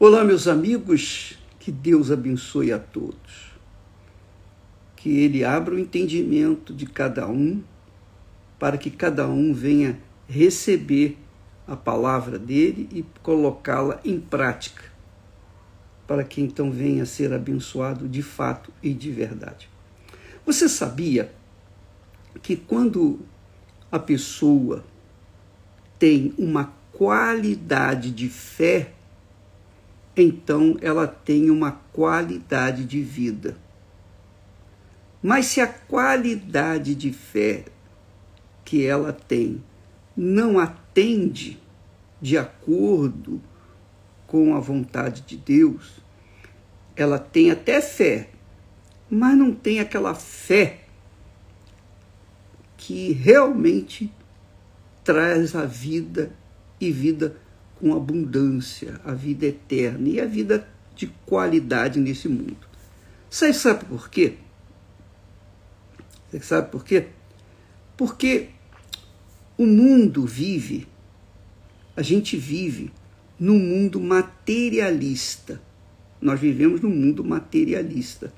Olá, meus amigos, que Deus abençoe a todos. Que Ele abra o entendimento de cada um, para que cada um venha receber a palavra dele e colocá-la em prática, para que então venha ser abençoado de fato e de verdade. Você sabia que quando a pessoa tem uma qualidade de fé, então ela tem uma qualidade de vida. Mas se a qualidade de fé que ela tem não atende de acordo com a vontade de Deus, ela tem até fé, mas não tem aquela fé que realmente traz a vida e vida com abundância, a vida eterna e a vida de qualidade nesse mundo. Você sabe por quê? Você sabe por quê? Porque o mundo vive, a gente vive num mundo materialista. Nós vivemos num mundo materialista.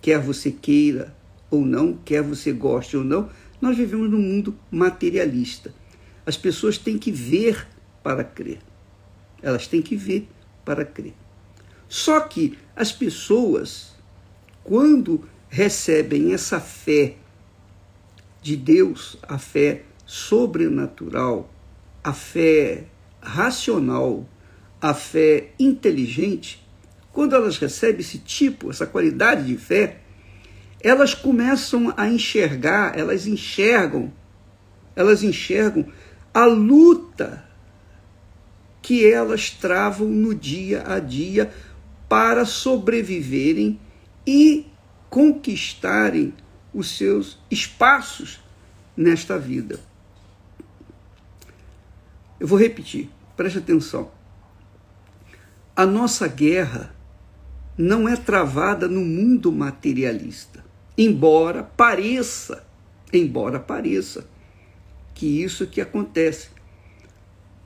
Quer você queira ou não, quer você goste ou não, nós vivemos num mundo materialista. As pessoas têm que ver para crer. Elas têm que ver para crer. Só que as pessoas, quando recebem essa fé de Deus, a fé sobrenatural, a fé racional, a fé inteligente, quando elas recebem esse tipo, essa qualidade de fé, elas começam a enxergar, elas enxergam, elas enxergam a luta que elas travam no dia a dia para sobreviverem e conquistarem os seus espaços nesta vida. Eu vou repetir, preste atenção. A nossa guerra não é travada no mundo materialista, embora pareça, embora pareça que isso que acontece.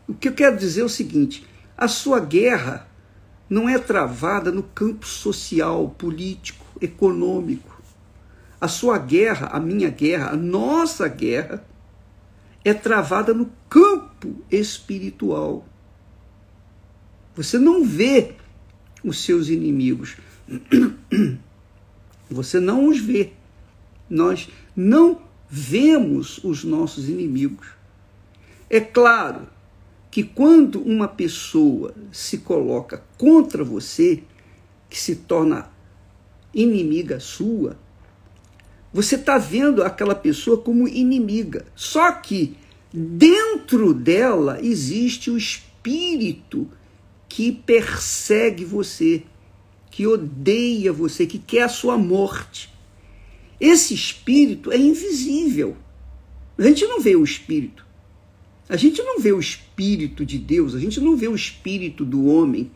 O que eu quero dizer é o seguinte: a sua guerra não é travada no campo social, político, econômico. A sua guerra, a minha guerra, a nossa guerra é travada no campo espiritual. Você não vê os seus inimigos. Você não os vê. Nós não vemos os nossos inimigos. É claro que quando uma pessoa se coloca contra você, que se torna inimiga sua, você está vendo aquela pessoa como inimiga. Só que dentro dela existe o espírito que persegue você, que odeia você, que quer a sua morte. Esse espírito é invisível. A gente não vê o espírito. A gente não vê o espírito de Deus, a gente não vê o espírito do homem.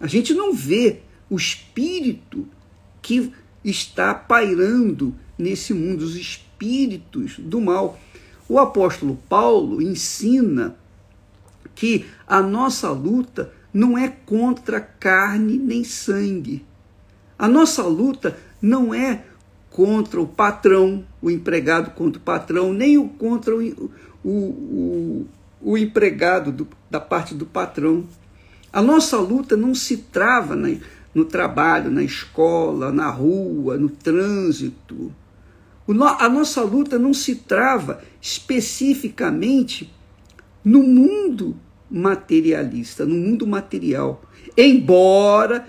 A gente não vê o espírito que está pairando nesse mundo, os espíritos do mal. O apóstolo Paulo ensina que a nossa luta não é contra carne nem sangue. A nossa luta não é contra o patrão, o empregado contra o patrão, nem o contra o, o, o, o empregado do, da parte do patrão. A nossa luta não se trava na, no trabalho, na escola, na rua, no trânsito. A nossa luta não se trava especificamente no mundo materialista, no mundo material. Embora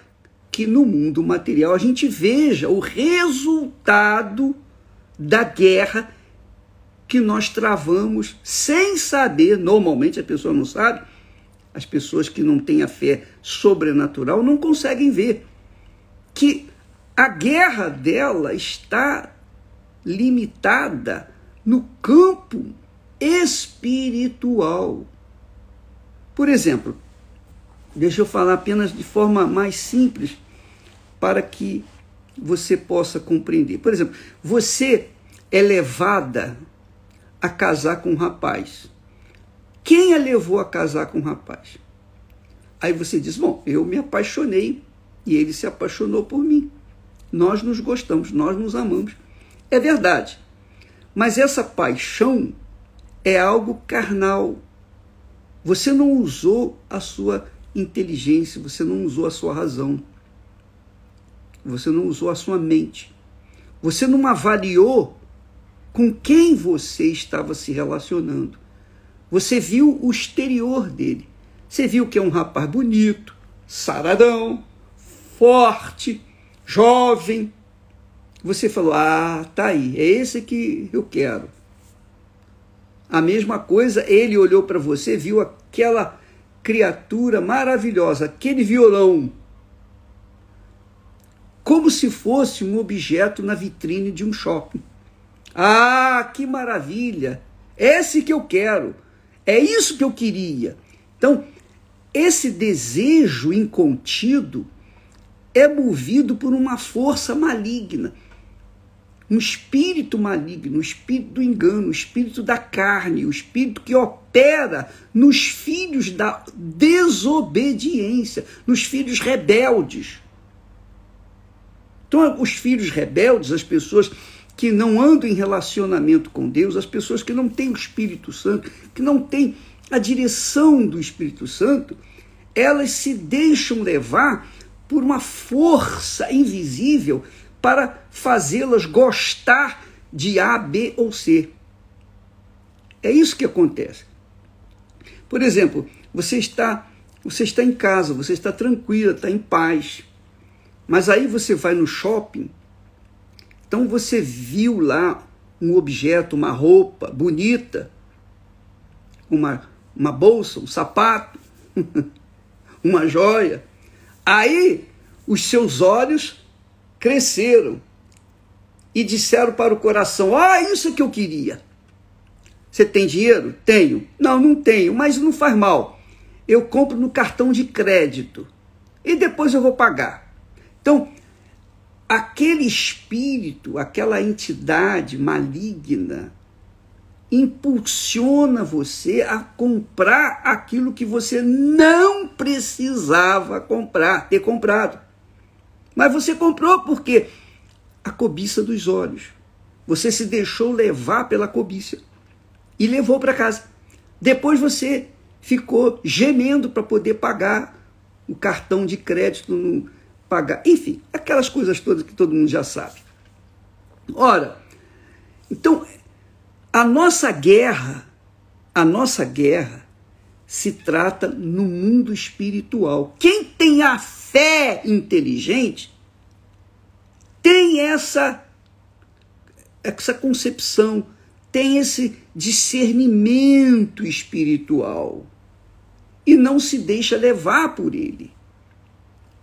que no mundo material a gente veja o resultado da guerra que nós travamos sem saber. Normalmente a pessoa não sabe, as pessoas que não têm a fé sobrenatural não conseguem ver que a guerra dela está limitada no campo espiritual. Por exemplo, deixa eu falar apenas de forma mais simples para que você possa compreender. Por exemplo, você é levada a casar com um rapaz. Quem a levou a casar com um rapaz? Aí você diz: Bom, eu me apaixonei e ele se apaixonou por mim. Nós nos gostamos, nós nos amamos. É verdade. Mas essa paixão é algo carnal. Você não usou a sua inteligência, você não usou a sua razão. Você não usou a sua mente. Você não avaliou com quem você estava se relacionando. Você viu o exterior dele. Você viu que é um rapaz bonito, saradão, forte, jovem. Você falou: Ah, tá aí, é esse que eu quero. A mesma coisa, ele olhou para você, viu aquela criatura maravilhosa, aquele violão, como se fosse um objeto na vitrine de um shopping. Ah, que maravilha! Esse que eu quero. É isso que eu queria. Então, esse desejo incontido é movido por uma força maligna, um espírito maligno, o um espírito do engano, o um espírito da carne, o um espírito que opera nos filhos da desobediência, nos filhos rebeldes. Então, os filhos rebeldes, as pessoas que não andam em relacionamento com Deus, as pessoas que não têm o Espírito Santo, que não têm a direção do Espírito Santo, elas se deixam levar por uma força invisível para fazê-las gostar de A, B ou C. É isso que acontece. Por exemplo, você está você está em casa, você está tranquila, está em paz. Mas aí você vai no shopping, então você viu lá um objeto, uma roupa bonita, uma, uma bolsa, um sapato, uma joia. Aí os seus olhos cresceram e disseram para o coração: Ah, isso que eu queria. Você tem dinheiro? Tenho. Não, não tenho, mas não faz mal. Eu compro no cartão de crédito e depois eu vou pagar. Então, aquele espírito, aquela entidade maligna, impulsiona você a comprar aquilo que você não precisava comprar, ter comprado. Mas você comprou porque a cobiça dos olhos. Você se deixou levar pela cobiça e levou para casa. Depois você ficou gemendo para poder pagar o cartão de crédito, não pagar. Enfim, aquelas coisas todas que todo mundo já sabe. Ora, então a nossa guerra, a nossa guerra se trata no mundo espiritual. Quem tem a fé inteligente tem essa essa concepção, tem esse discernimento espiritual e não se deixa levar por ele.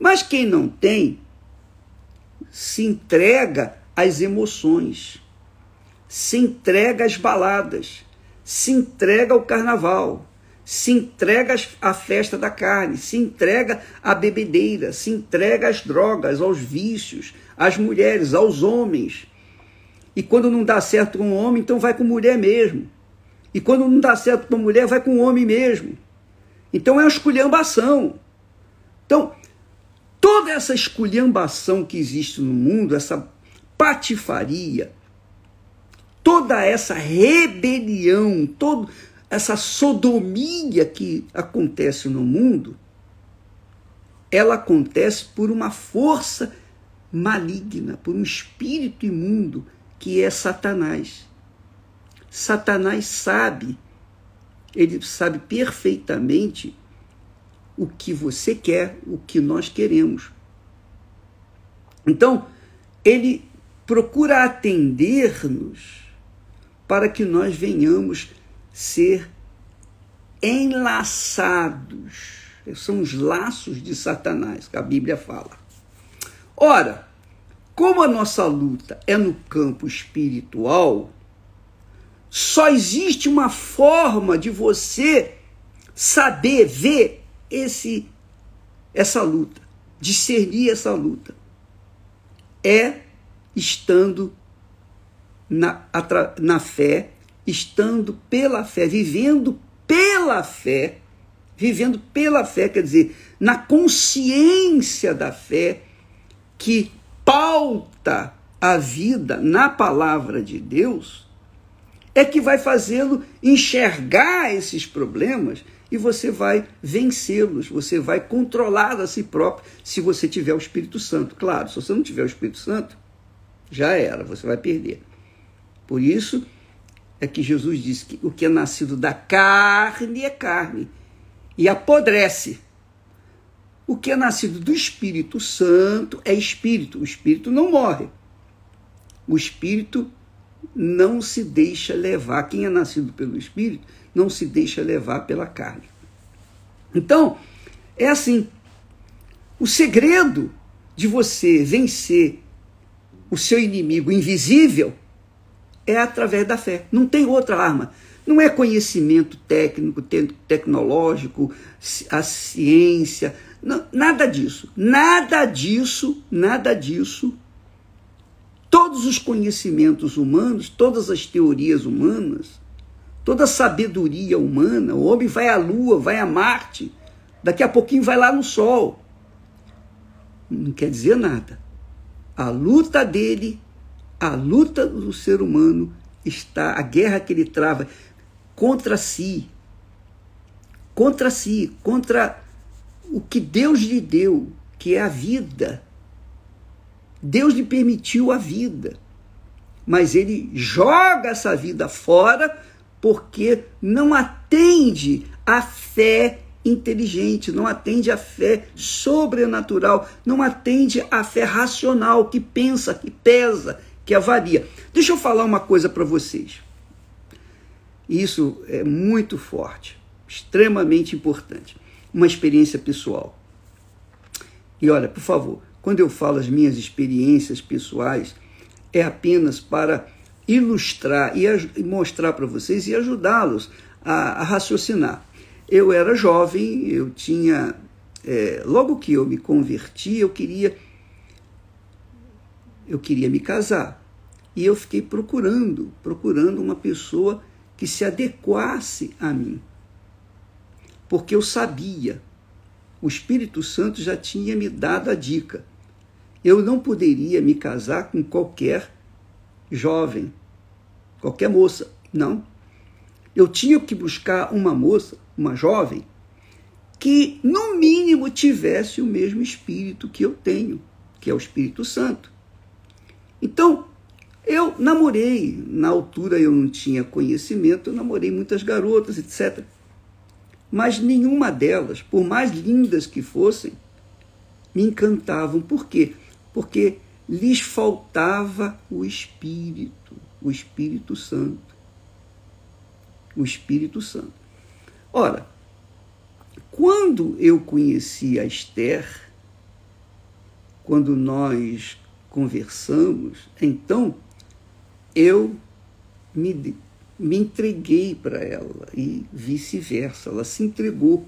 Mas quem não tem se entrega às emoções se entrega às baladas, se entrega ao carnaval, se entrega à festa da carne, se entrega à bebedeira, se entrega às drogas, aos vícios, às mulheres, aos homens. E quando não dá certo com um homem, então vai com mulher mesmo. E quando não dá certo com mulher, vai com homem mesmo. Então é uma esculhambação. Então, toda essa esculhambação que existe no mundo, essa patifaria, toda essa rebelião, toda essa sodomia que acontece no mundo, ela acontece por uma força maligna, por um espírito imundo que é Satanás. Satanás sabe, ele sabe perfeitamente o que você quer, o que nós queremos. Então, ele procura atender-nos para que nós venhamos ser enlaçados. São os laços de Satanás que a Bíblia fala. Ora, como a nossa luta é no campo espiritual, só existe uma forma de você saber ver esse essa luta, discernir essa luta. É estando na, na fé, estando pela fé, vivendo pela fé, vivendo pela fé, quer dizer, na consciência da fé que pauta a vida na palavra de Deus, é que vai fazê-lo enxergar esses problemas e você vai vencê-los, você vai controlar a si próprio se você tiver o Espírito Santo. Claro, se você não tiver o Espírito Santo, já era, você vai perder. Por isso é que Jesus disse que o que é nascido da carne é carne e apodrece. O que é nascido do Espírito Santo é espírito. O espírito não morre. O espírito não se deixa levar. Quem é nascido pelo espírito não se deixa levar pela carne. Então, é assim. O segredo de você vencer o seu inimigo invisível é através da fé. Não tem outra arma. Não é conhecimento técnico, te tecnológico, a ciência, não, nada disso. Nada disso, nada disso. Todos os conhecimentos humanos, todas as teorias humanas, toda sabedoria humana, o homem vai à Lua, vai a Marte, daqui a pouquinho vai lá no Sol. Não quer dizer nada. A luta dele, a luta do ser humano está, a guerra que ele trava contra si, contra si, contra o que Deus lhe deu, que é a vida. Deus lhe permitiu a vida, mas ele joga essa vida fora porque não atende à fé inteligente, não atende à fé sobrenatural, não atende à fé racional que pensa, que pesa, que avalia. Deixa eu falar uma coisa para vocês. Isso é muito forte, extremamente importante. Uma experiência pessoal. E olha, por favor, quando eu falo as minhas experiências pessoais, é apenas para ilustrar e mostrar para vocês e ajudá-los a, a, raciocinar. Eu era jovem, eu tinha. É, logo que eu me converti, eu queria. Eu queria me casar. E eu fiquei procurando, procurando uma pessoa que se adequasse a mim. Porque eu sabia, o Espírito Santo já tinha me dado a dica. Eu não poderia me casar com qualquer jovem, qualquer moça. Não. Eu tinha que buscar uma moça, uma jovem, que no mínimo tivesse o mesmo espírito que eu tenho, que é o Espírito Santo. Então, eu namorei, na altura eu não tinha conhecimento, eu namorei muitas garotas, etc. Mas nenhuma delas, por mais lindas que fossem, me encantavam. Por quê? Porque lhes faltava o Espírito, o Espírito Santo. O Espírito Santo. Ora, quando eu conheci a Esther, quando nós conversamos, então eu me, me entreguei para ela e vice-versa. Ela se entregou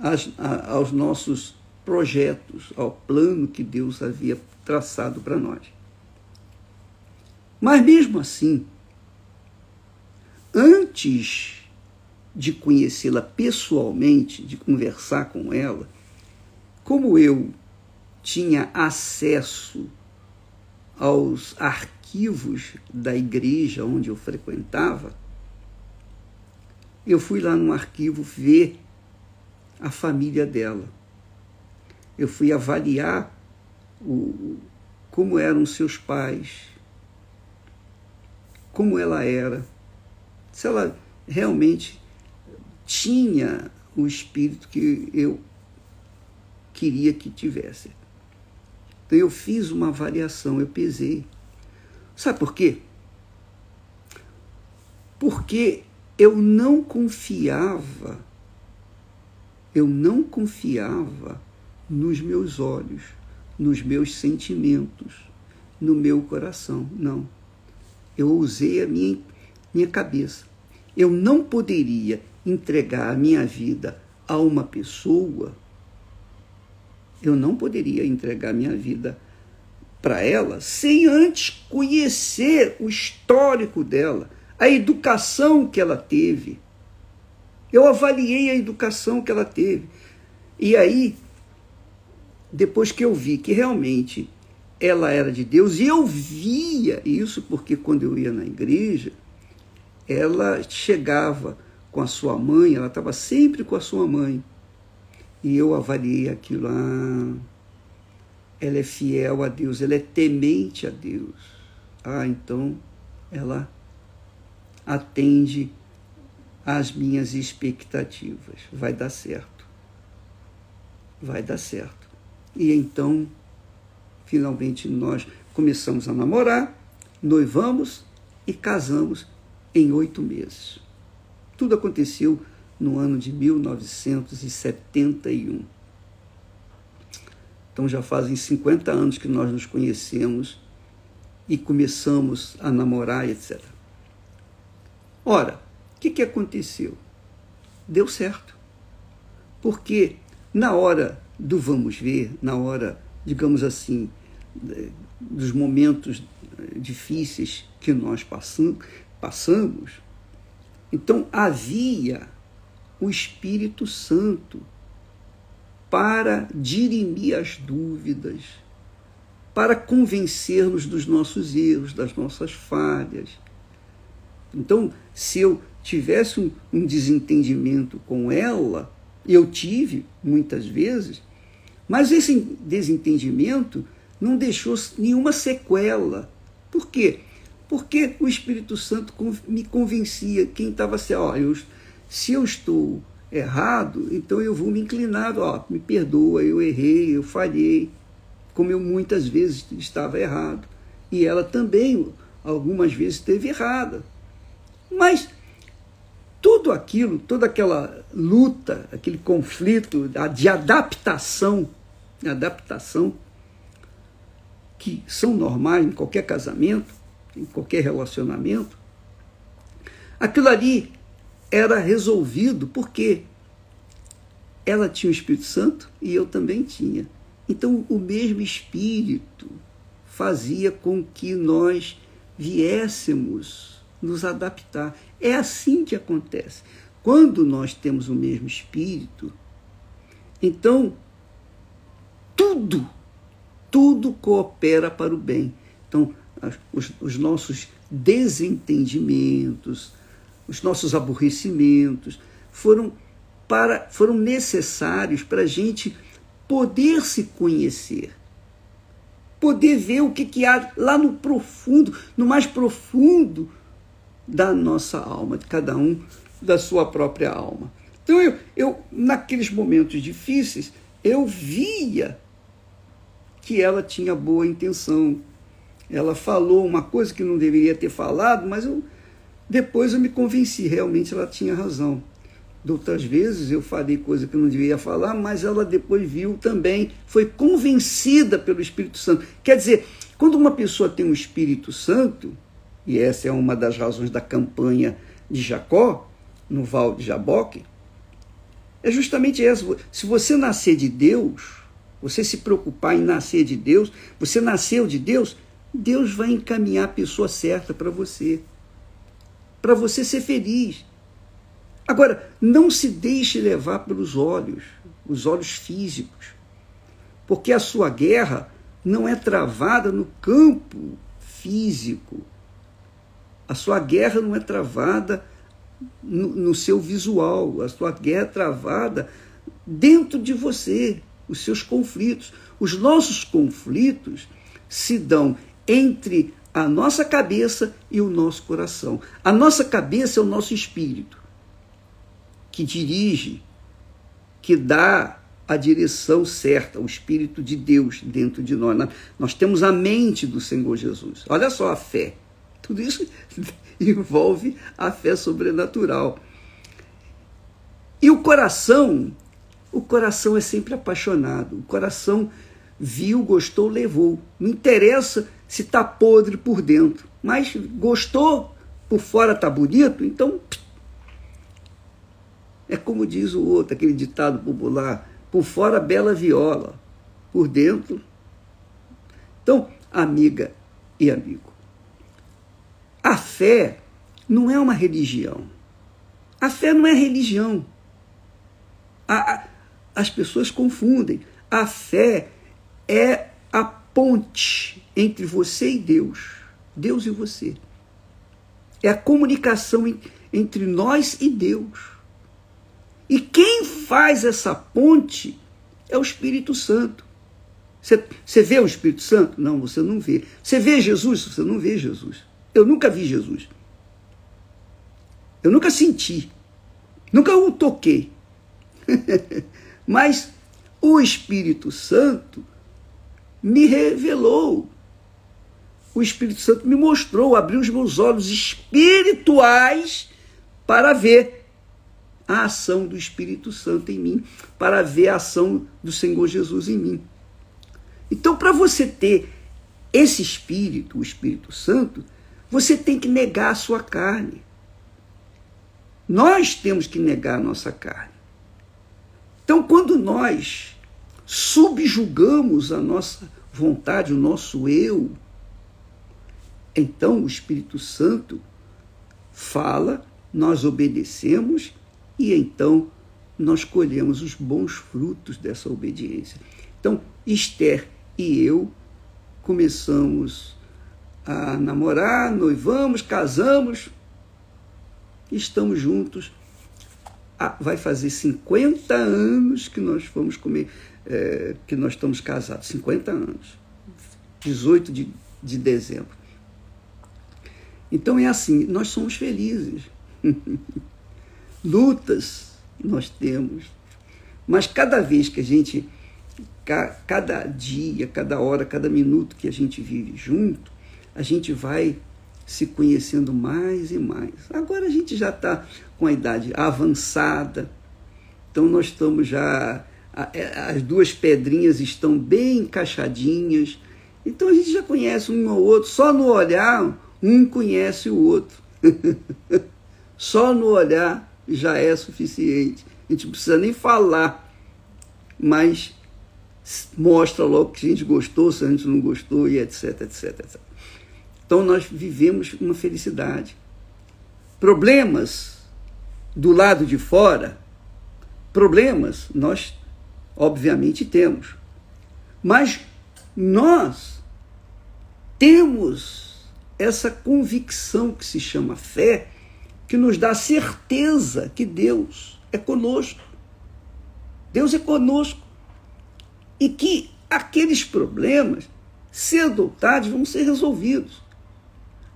às, a, aos nossos projetos, ao plano que Deus havia traçado para nós. Mas mesmo assim, antes de conhecê-la pessoalmente, de conversar com ela, como eu tinha acesso aos arquivos da igreja onde eu frequentava, eu fui lá no arquivo ver a família dela. Eu fui avaliar o, como eram seus pais, como ela era, se ela realmente tinha o espírito que eu queria que tivesse. Então eu fiz uma avaliação, eu pesei. Sabe por quê? Porque eu não confiava, eu não confiava nos meus olhos, nos meus sentimentos, no meu coração. Não. Eu usei a minha, minha cabeça. Eu não poderia entregar a minha vida a uma pessoa eu não poderia entregar minha vida para ela sem antes conhecer o histórico dela, a educação que ela teve, Eu avaliei a educação que ela teve. E aí, depois que eu vi que realmente ela era de Deus, e eu via isso porque quando eu ia na igreja, ela chegava com a sua mãe, ela estava sempre com a sua mãe. E eu avaliei aquilo, ah, ela é fiel a Deus, ela é temente a Deus. Ah, então ela atende às minhas expectativas. Vai dar certo. Vai dar certo. E então, finalmente, nós começamos a namorar, noivamos e casamos em oito meses. Tudo aconteceu no ano de 1971. Então já fazem 50 anos que nós nos conhecemos e começamos a namorar, etc. Ora, o que, que aconteceu? Deu certo. Porque na hora do vamos ver, na hora, digamos assim, dos momentos difíceis que nós passamos, então havia o Espírito Santo para dirimir as dúvidas, para convencer-nos dos nossos erros, das nossas falhas. Então, se eu tivesse um, um desentendimento com ela, eu tive muitas vezes, mas esse desentendimento não deixou nenhuma sequela. Por quê? Porque o Espírito Santo me convencia, quem estava assim, ó, eu, se eu estou errado, então eu vou me inclinar, ó, me perdoa, eu errei, eu falhei, como eu muitas vezes estava errado. E ela também, algumas vezes, esteve errada. Mas tudo aquilo, toda aquela luta, aquele conflito de adaptação, adaptação, que são normais em qualquer casamento, em qualquer relacionamento, aquilo ali era resolvido porque ela tinha o Espírito Santo e eu também tinha. Então, o mesmo Espírito fazia com que nós viéssemos nos adaptar. É assim que acontece. Quando nós temos o mesmo Espírito, então tudo, tudo coopera para o bem. Então, os, os nossos desentendimentos, os nossos aborrecimentos foram para foram necessários para a gente poder se conhecer, poder ver o que, que há lá no profundo, no mais profundo da nossa alma, de cada um da sua própria alma. Então eu, eu naqueles momentos difíceis eu via que ela tinha boa intenção. Ela falou uma coisa que não deveria ter falado, mas eu depois eu me convenci, realmente ela tinha razão. Outras vezes eu falei coisa que eu não devia falar, mas ela depois viu também, foi convencida pelo Espírito Santo. Quer dizer, quando uma pessoa tem um Espírito Santo, e essa é uma das razões da campanha de Jacó, no Val de Jaboque, é justamente essa. Se você nascer de Deus, você se preocupar em nascer de Deus, você nasceu de Deus, Deus vai encaminhar a pessoa certa para você para você ser feliz. Agora, não se deixe levar pelos olhos, os olhos físicos, porque a sua guerra não é travada no campo físico. A sua guerra não é travada no, no seu visual, a sua guerra é travada dentro de você, os seus conflitos. Os nossos conflitos se dão entre a nossa cabeça e o nosso coração. A nossa cabeça é o nosso espírito, que dirige, que dá a direção certa, o Espírito de Deus dentro de nós. Nós temos a mente do Senhor Jesus. Olha só a fé. Tudo isso envolve a fé sobrenatural. E o coração, o coração é sempre apaixonado. O coração viu, gostou, levou. Não interessa se está podre por dentro. Mas gostou, por fora está bonito, então. É como diz o outro, aquele ditado popular: por fora bela viola, por dentro. Então, amiga e amigo, a fé não é uma religião. A fé não é religião. A, a, as pessoas confundem. A fé é a ponte entre você e Deus. Deus e você. É a comunicação entre nós e Deus. E quem faz essa ponte é o Espírito Santo. Você, vê o Espírito Santo? Não, você não vê. Você vê Jesus? Você não vê Jesus. Eu nunca vi Jesus. Eu nunca senti. Nunca o toquei. Mas o Espírito Santo me revelou. O Espírito Santo me mostrou, abriu os meus olhos espirituais para ver a ação do Espírito Santo em mim, para ver a ação do Senhor Jesus em mim. Então, para você ter esse Espírito, o Espírito Santo, você tem que negar a sua carne. Nós temos que negar a nossa carne. Então, quando nós subjugamos a nossa vontade, o nosso eu, então o Espírito Santo fala, nós obedecemos e então nós colhemos os bons frutos dessa obediência. Então, Esther e eu começamos a namorar, noivamos, casamos, estamos juntos. Ah, vai fazer 50 anos que nós fomos comer, é, que nós estamos casados. 50 anos. 18 de, de dezembro. Então é assim, nós somos felizes. Lutas nós temos. Mas cada vez que a gente, cada dia, cada hora, cada minuto que a gente vive junto, a gente vai se conhecendo mais e mais. Agora a gente já está com a idade avançada, então nós estamos já. É, as duas pedrinhas estão bem encaixadinhas, então a gente já conhece um ao outro, só no olhar um conhece o outro. só no olhar já é suficiente. A gente não precisa nem falar, mas mostra logo que a gente gostou, se a gente não gostou, e etc, etc, etc. Então nós vivemos uma felicidade. Problemas do lado de fora, problemas nós obviamente temos. Mas nós temos essa convicção que se chama fé, que nos dá certeza que Deus é conosco. Deus é conosco. E que aqueles problemas, cedo ou tarde, vão ser resolvidos.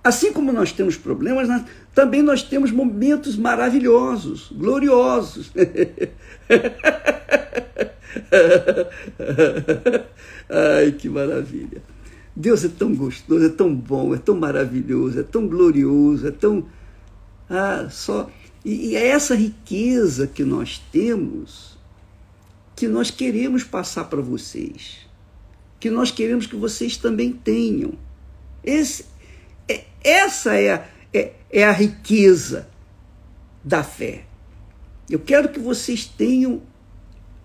Assim como nós temos problemas, também nós temos momentos maravilhosos, gloriosos. Ai, que maravilha. Deus é tão gostoso, é tão bom, é tão maravilhoso, é tão glorioso, é tão. Ah, só. E, é essa riqueza que nós temos que nós queremos passar para vocês, que nós queremos que vocês também tenham. Esse, essa é a, é, é a riqueza da fé. Eu quero que vocês tenham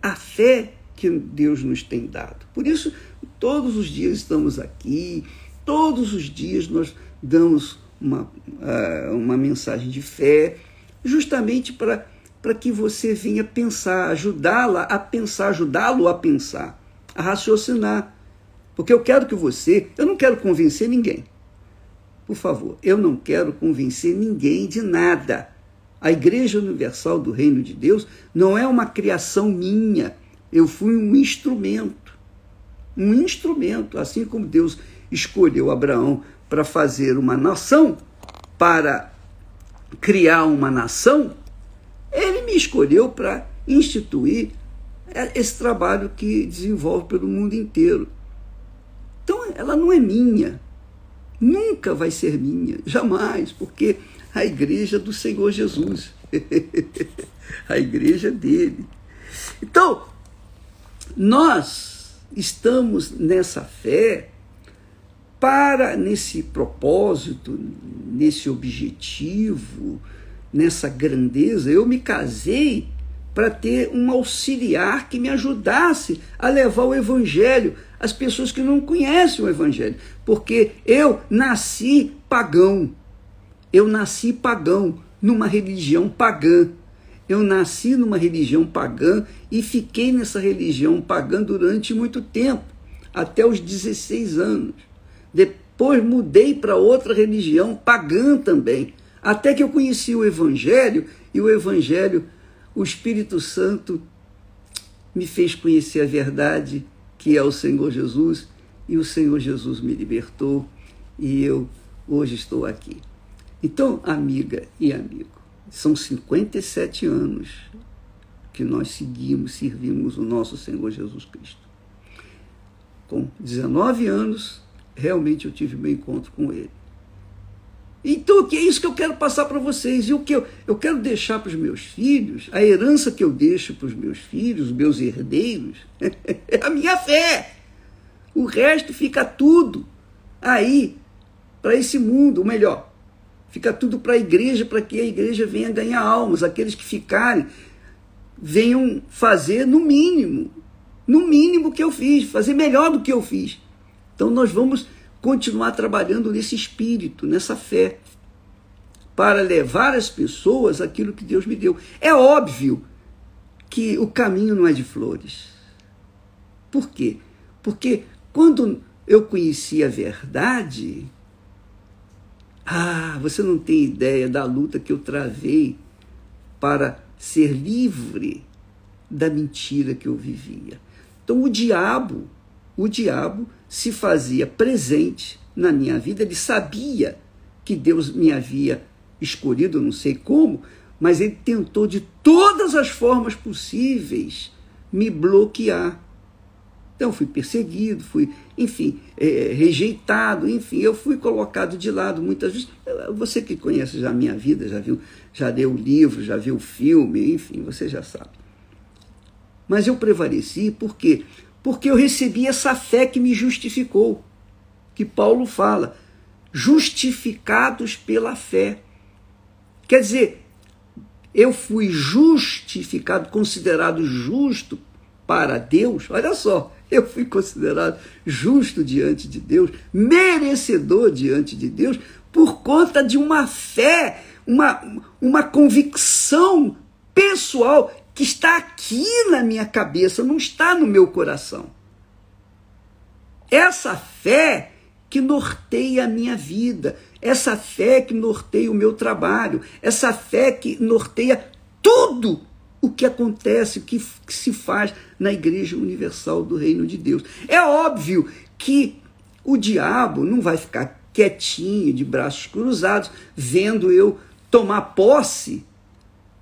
a fé que Deus nos tem dado. Por isso, todos os dias estamos aqui, todos os dias nós damos uma, uh, uma mensagem de fé, justamente para para que você venha pensar, ajudá-la a pensar, ajudá-lo a pensar, a raciocinar. Porque eu quero que você, eu não quero convencer ninguém. Por favor, eu não quero convencer ninguém de nada. A Igreja Universal do Reino de Deus não é uma criação minha. Eu fui um instrumento. Um instrumento, assim como Deus escolheu Abraão para fazer uma nação, para criar uma nação, ele me escolheu para instituir esse trabalho que desenvolve pelo mundo inteiro. Então, ela não é minha, nunca vai ser minha, jamais, porque a igreja do Senhor Jesus, a igreja dele. Então, nós estamos nessa fé para, nesse propósito, nesse objetivo, nessa grandeza. Eu me casei para ter um auxiliar que me ajudasse a levar o evangelho às pessoas que não conhecem o evangelho, porque eu nasci pagão. Eu nasci pagão. numa religião pagã. Eu nasci numa religião pagã e fiquei nessa religião pagã durante muito tempo, até os 16 anos. Depois mudei para outra religião pagã também, até que eu conheci o Evangelho e o Evangelho, o Espírito Santo me fez conhecer a verdade que é o Senhor Jesus e o Senhor Jesus me libertou e eu hoje estou aqui. Então, amiga e amigo, são 57 anos que nós seguimos, servimos o nosso Senhor Jesus Cristo. Com 19 anos, realmente eu tive meu encontro com Ele. Então, que é isso que eu quero passar para vocês. E o que eu, eu quero deixar para os meus filhos, a herança que eu deixo para os meus filhos, os meus herdeiros, é a minha fé. O resto fica tudo aí para esse mundo, ou melhor, fica tudo para a igreja, para que a igreja venha ganhar almas. Aqueles que ficarem venham fazer no mínimo, no mínimo que eu fiz, fazer melhor do que eu fiz. Então nós vamos continuar trabalhando nesse espírito, nessa fé, para levar as pessoas aquilo que Deus me deu. É óbvio que o caminho não é de flores. Por quê? Porque quando eu conheci a verdade, ah, você não tem ideia da luta que eu travei para ser livre da mentira que eu vivia. Então o diabo, o diabo se fazia presente na minha vida, ele sabia que Deus me havia escolhido, não sei como, mas ele tentou de todas as formas possíveis me bloquear. Então fui perseguido, fui, enfim, é, rejeitado, enfim, eu fui colocado de lado muitas vezes. Você que conhece já a minha vida, já viu, já leu o livro, já viu o filme, enfim, você já sabe. Mas eu prevaleci porque porque eu recebi essa fé que me justificou, que Paulo fala, justificados pela fé. Quer dizer, eu fui justificado, considerado justo para Deus. Olha só, eu fui considerado justo diante de Deus, merecedor diante de Deus, por conta de uma fé, uma, uma convicção pessoal que está aqui na minha cabeça, não está no meu coração. Essa fé que norteia a minha vida, essa fé que norteia o meu trabalho, essa fé que norteia tudo o que acontece, o que, se faz na Igreja Universal do Reino de Deus. É óbvio que o diabo não vai ficar quietinho, de braços cruzados, vendo eu tomar posse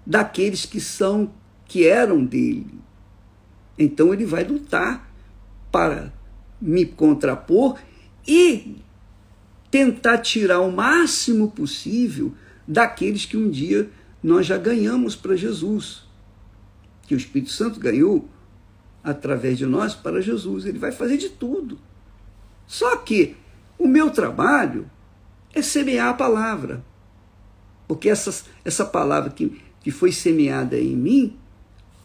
daqueles que são que eram dele. Então ele vai lutar para me contrapor e tentar tirar o máximo possível daqueles que um dia nós já ganhamos para Jesus, que o Espírito Santo ganhou através de nós para Jesus. Ele vai fazer de tudo. Só que o meu trabalho é semear a palavra. Porque essa, essa palavra que, que foi semeada em mim,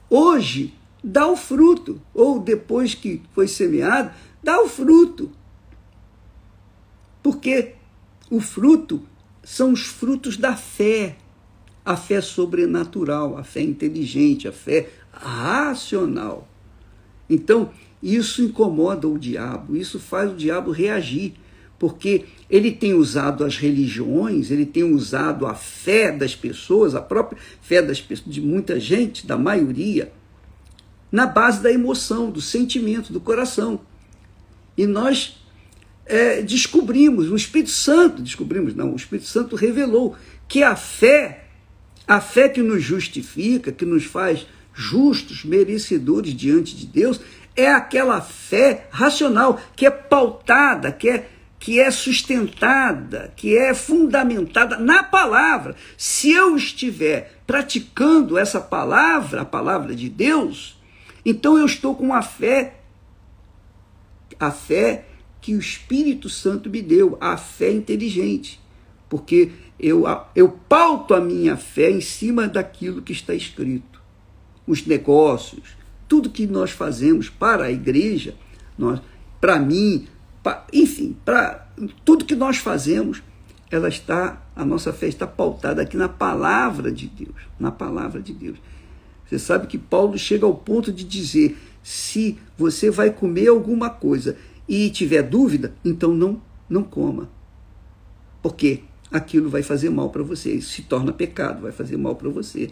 hoje dá o fruto, ou depois que foi semeado, dá o fruto. Porque o fruto são os frutos da fé, a fé sobrenatural, a fé inteligente, a fé racional. Então, isso incomoda o diabo, isso faz o diabo reagir, porque ele tem usado as religiões, ele tem usado a fé das pessoas, a própria fé das pessoas, de muita gente, da maioria, na base da emoção, do sentimento, do coração. E nós é, descobrimos, o Espírito Santo, descobrimos, não, o Espírito Santo revelou que a fé, a fé que nos justifica, que nos faz justos, merecedores diante de Deus, é aquela fé racional, que é pautada, que é, que é sustentada, que é fundamentada na palavra. Se eu estiver praticando essa palavra, a palavra de Deus, então eu estou com a fé, a fé que o Espírito Santo me deu, a fé inteligente, porque eu, eu pauto a minha fé em cima daquilo que está escrito. Os negócios, tudo que nós fazemos para a igreja, para mim, enfim, para tudo que nós fazemos, ela está A nossa fé está pautada aqui na palavra de Deus, na palavra de Deus. Você sabe que Paulo chega ao ponto de dizer: se você vai comer alguma coisa e tiver dúvida, então não não coma. Porque aquilo vai fazer mal para você, se torna pecado, vai fazer mal para você.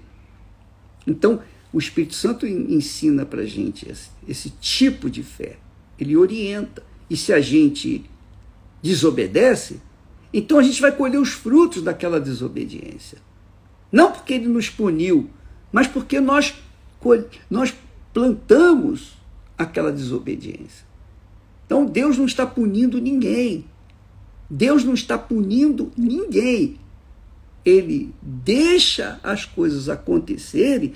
Então, o Espírito Santo ensina para a gente esse, esse tipo de fé. Ele orienta. E se a gente desobedece, então a gente vai colher os frutos daquela desobediência. Não porque ele nos puniu, mas porque nós, nós plantamos aquela desobediência. Então Deus não está punindo ninguém. Deus não está punindo ninguém. Ele deixa as coisas acontecerem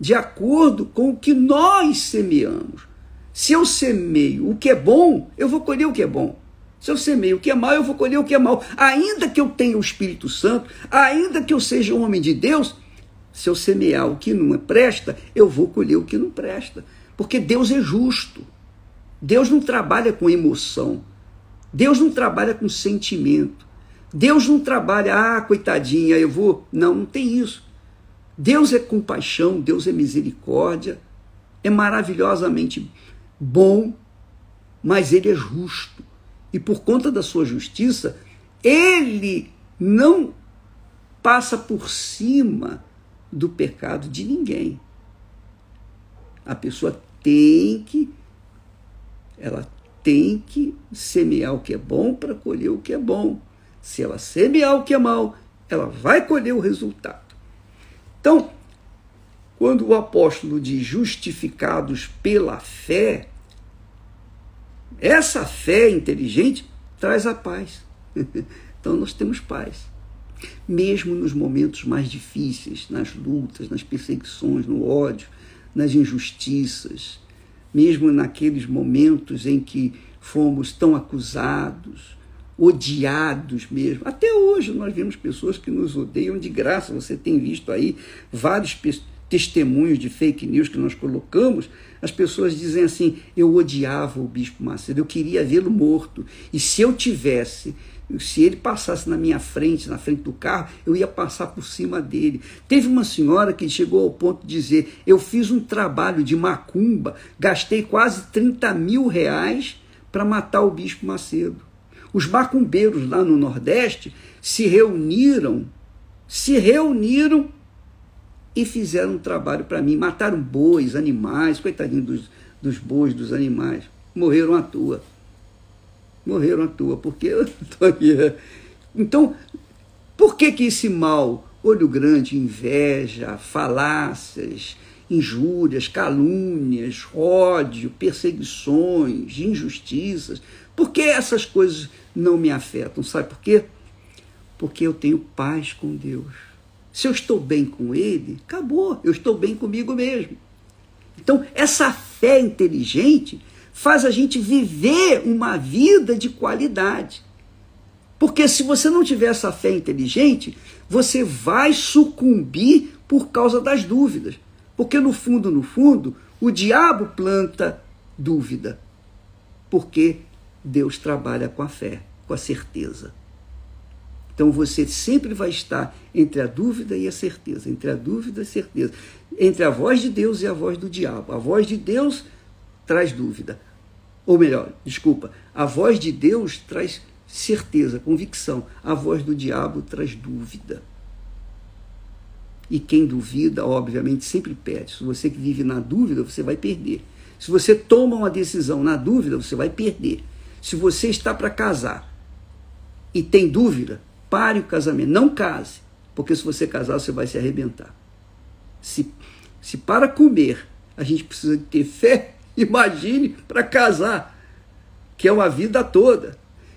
de acordo com o que nós semeamos. Se eu semeio o que é bom, eu vou colher o que é bom. Se eu semeio o que é mal, eu vou colher o que é mal. Ainda que eu tenha o Espírito Santo, ainda que eu seja um homem de Deus, se eu semear o que não presta, eu vou colher o que não presta. Porque Deus é justo. Deus não trabalha com emoção. Deus não trabalha com sentimento. Deus não trabalha, ah, coitadinha, eu vou. Não, não tem isso. Deus é compaixão, Deus é misericórdia, é maravilhosamente bom, mas Ele é justo. E por conta da sua justiça, Ele não passa por cima do pecado de ninguém. A pessoa tem que ela tem que semear o que é bom para colher o que é bom. Se ela semear o que é mal, ela vai colher o resultado. Então, quando o apóstolo diz justificados pela fé, essa fé inteligente traz a paz. Então nós temos paz. Mesmo nos momentos mais difíceis, nas lutas, nas perseguições, no ódio, nas injustiças, mesmo naqueles momentos em que fomos tão acusados, odiados mesmo. Até hoje nós vemos pessoas que nos odeiam de graça. Você tem visto aí vários testemunhos de fake news que nós colocamos. As pessoas dizem assim: eu odiava o Bispo Macedo, eu queria vê-lo morto. E se eu tivesse se ele passasse na minha frente, na frente do carro, eu ia passar por cima dele. Teve uma senhora que chegou ao ponto de dizer: Eu fiz um trabalho de macumba, gastei quase 30 mil reais para matar o Bispo Macedo. Os macumbeiros lá no Nordeste se reuniram, se reuniram e fizeram um trabalho para mim. Mataram bois, animais, coitadinho dos, dos bois, dos animais. Morreram à toa morreram à toa, porque eu estou aqui. Né? Então, por que, que esse mal, olho grande, inveja, falácias, injúrias, calúnias, ódio, perseguições, injustiças, por que essas coisas não me afetam? Sabe por quê? Porque eu tenho paz com Deus. Se eu estou bem com Ele, acabou, eu estou bem comigo mesmo. Então, essa fé inteligente faz a gente viver uma vida de qualidade. Porque se você não tiver essa fé inteligente, você vai sucumbir por causa das dúvidas. Porque no fundo, no fundo, o diabo planta dúvida. Porque Deus trabalha com a fé, com a certeza. Então você sempre vai estar entre a dúvida e a certeza, entre a dúvida e a certeza, entre a voz de Deus e a voz do diabo. A voz de Deus traz dúvida. Ou melhor, desculpa, a voz de Deus traz certeza, convicção. A voz do diabo traz dúvida. E quem duvida, obviamente, sempre perde. Se você que vive na dúvida, você vai perder. Se você toma uma decisão na dúvida, você vai perder. Se você está para casar e tem dúvida, pare o casamento. Não case, porque se você casar, você vai se arrebentar. Se, se para comer a gente precisa ter fé, Imagine para casar, que é uma vida toda.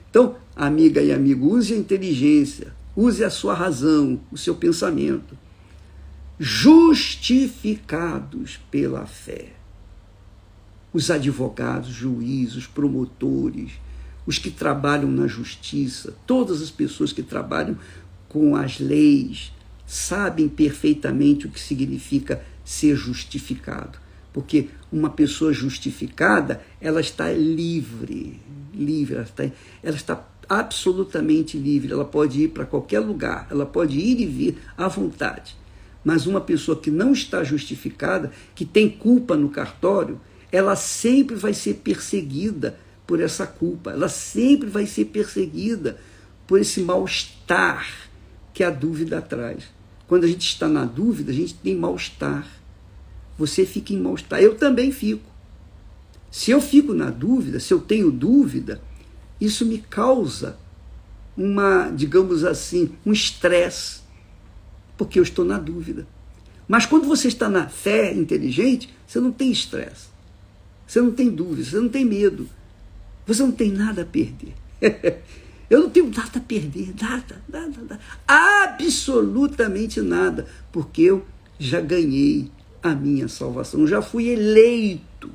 Então, amiga e amigo, use a inteligência, use a sua razão, o seu pensamento. Justificados pela fé. Os advogados, juízes, promotores, os que trabalham na justiça, todas as pessoas que trabalham com as leis, sabem perfeitamente o que significa ser justificado. Porque uma pessoa justificada, ela está livre, livre, ela está, ela está absolutamente livre, ela pode ir para qualquer lugar, ela pode ir e vir à vontade. Mas uma pessoa que não está justificada, que tem culpa no cartório, ela sempre vai ser perseguida por essa culpa, ela sempre vai ser perseguida por esse mal-estar que a dúvida traz. Quando a gente está na dúvida, a gente tem mal-estar. Você fica em mal-estar. Eu também fico. Se eu fico na dúvida, se eu tenho dúvida, isso me causa uma, digamos assim, um estresse, porque eu estou na dúvida. Mas quando você está na fé inteligente, você não tem estresse. Você não tem dúvida, você não tem medo. Você não tem nada a perder. Eu não tenho nada a perder, nada, nada, nada. Absolutamente nada, porque eu já ganhei a minha salvação, eu já fui eleito.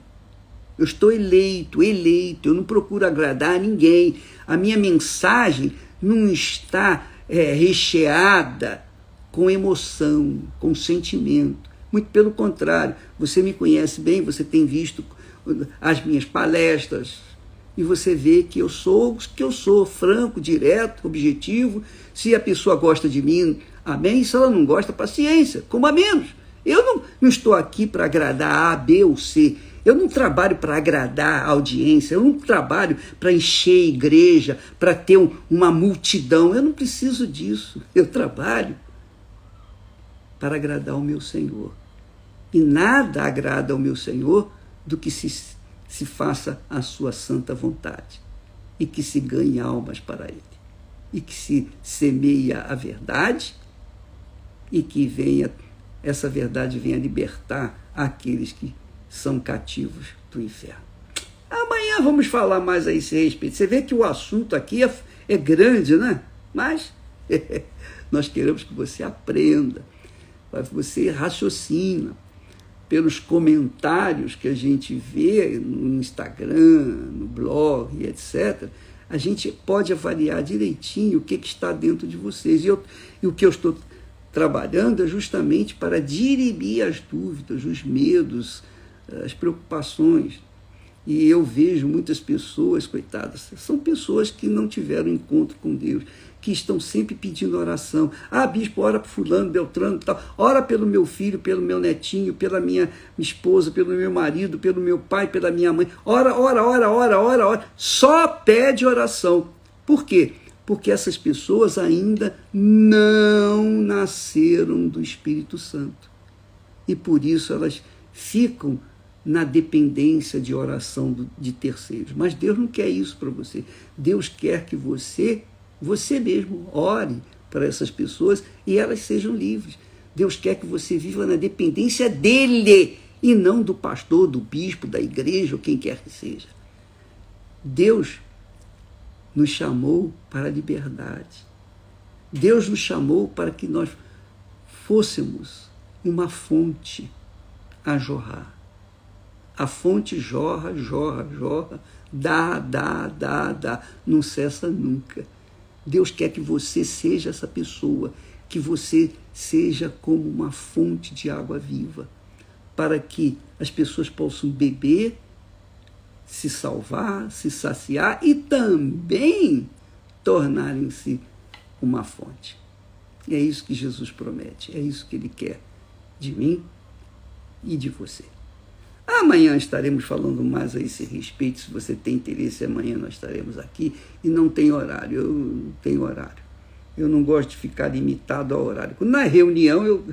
Eu estou eleito, eleito, eu não procuro agradar a ninguém. A minha mensagem não está é, recheada com emoção, com sentimento. Muito pelo contrário, você me conhece bem, você tem visto as minhas palestras, e você vê que eu sou o que eu sou, franco, direto, objetivo. Se a pessoa gosta de mim, amém. Se ela não gosta, paciência, a menos. Eu não, não estou aqui para agradar A, B ou C. Eu não trabalho para agradar a audiência, eu não trabalho para encher a igreja, para ter um, uma multidão. Eu não preciso disso. Eu trabalho para agradar ao meu Senhor. E nada agrada ao meu Senhor do que se se faça a sua santa vontade e que se ganhe almas para ele e que se semeia a verdade e que venha essa verdade venha libertar aqueles que são cativos do inferno. Amanhã vamos falar mais a esse respeito. Você vê que o assunto aqui é, é grande, né? Mas nós queremos que você aprenda, que você raciocina, pelos comentários que a gente vê no Instagram, no blog, etc., a gente pode avaliar direitinho o que, que está dentro de vocês. E, eu, e o que eu estou trabalhando é justamente para dirimir as dúvidas, os medos, as preocupações. E eu vejo muitas pessoas, coitadas, são pessoas que não tiveram encontro com Deus, que estão sempre pedindo oração. Ah, bispo, ora por fulano, beltrano tal. Ora pelo meu filho, pelo meu netinho, pela minha esposa, pelo meu marido, pelo meu pai, pela minha mãe. Ora, ora, ora, ora, ora, ora. Só pede oração. Por quê? Porque essas pessoas ainda não nasceram do Espírito Santo. E por isso elas ficam na dependência de oração de terceiros. Mas Deus não quer isso para você. Deus quer que você você mesmo ore para essas pessoas e elas sejam livres. Deus quer que você viva na dependência dele e não do pastor, do bispo, da igreja ou quem quer que seja. Deus nos chamou para a liberdade. Deus nos chamou para que nós fôssemos uma fonte a jorrar. A fonte jorra, jorra, jorra, dá, dá, dá, dá, não cessa nunca. Deus quer que você seja essa pessoa, que você seja como uma fonte de água viva, para que as pessoas possam beber, se salvar, se saciar e também tornarem-se uma fonte. E é isso que Jesus promete, é isso que Ele quer de mim e de você. Amanhã estaremos falando mais a esse respeito. Se você tem interesse, amanhã nós estaremos aqui. E não tem horário, eu não tenho horário. Eu não gosto de ficar limitado ao horário. Na reunião eu,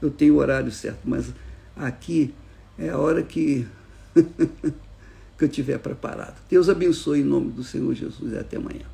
eu tenho o horário certo, mas aqui é a hora que, que eu estiver preparado. Deus abençoe em nome do Senhor Jesus e até amanhã.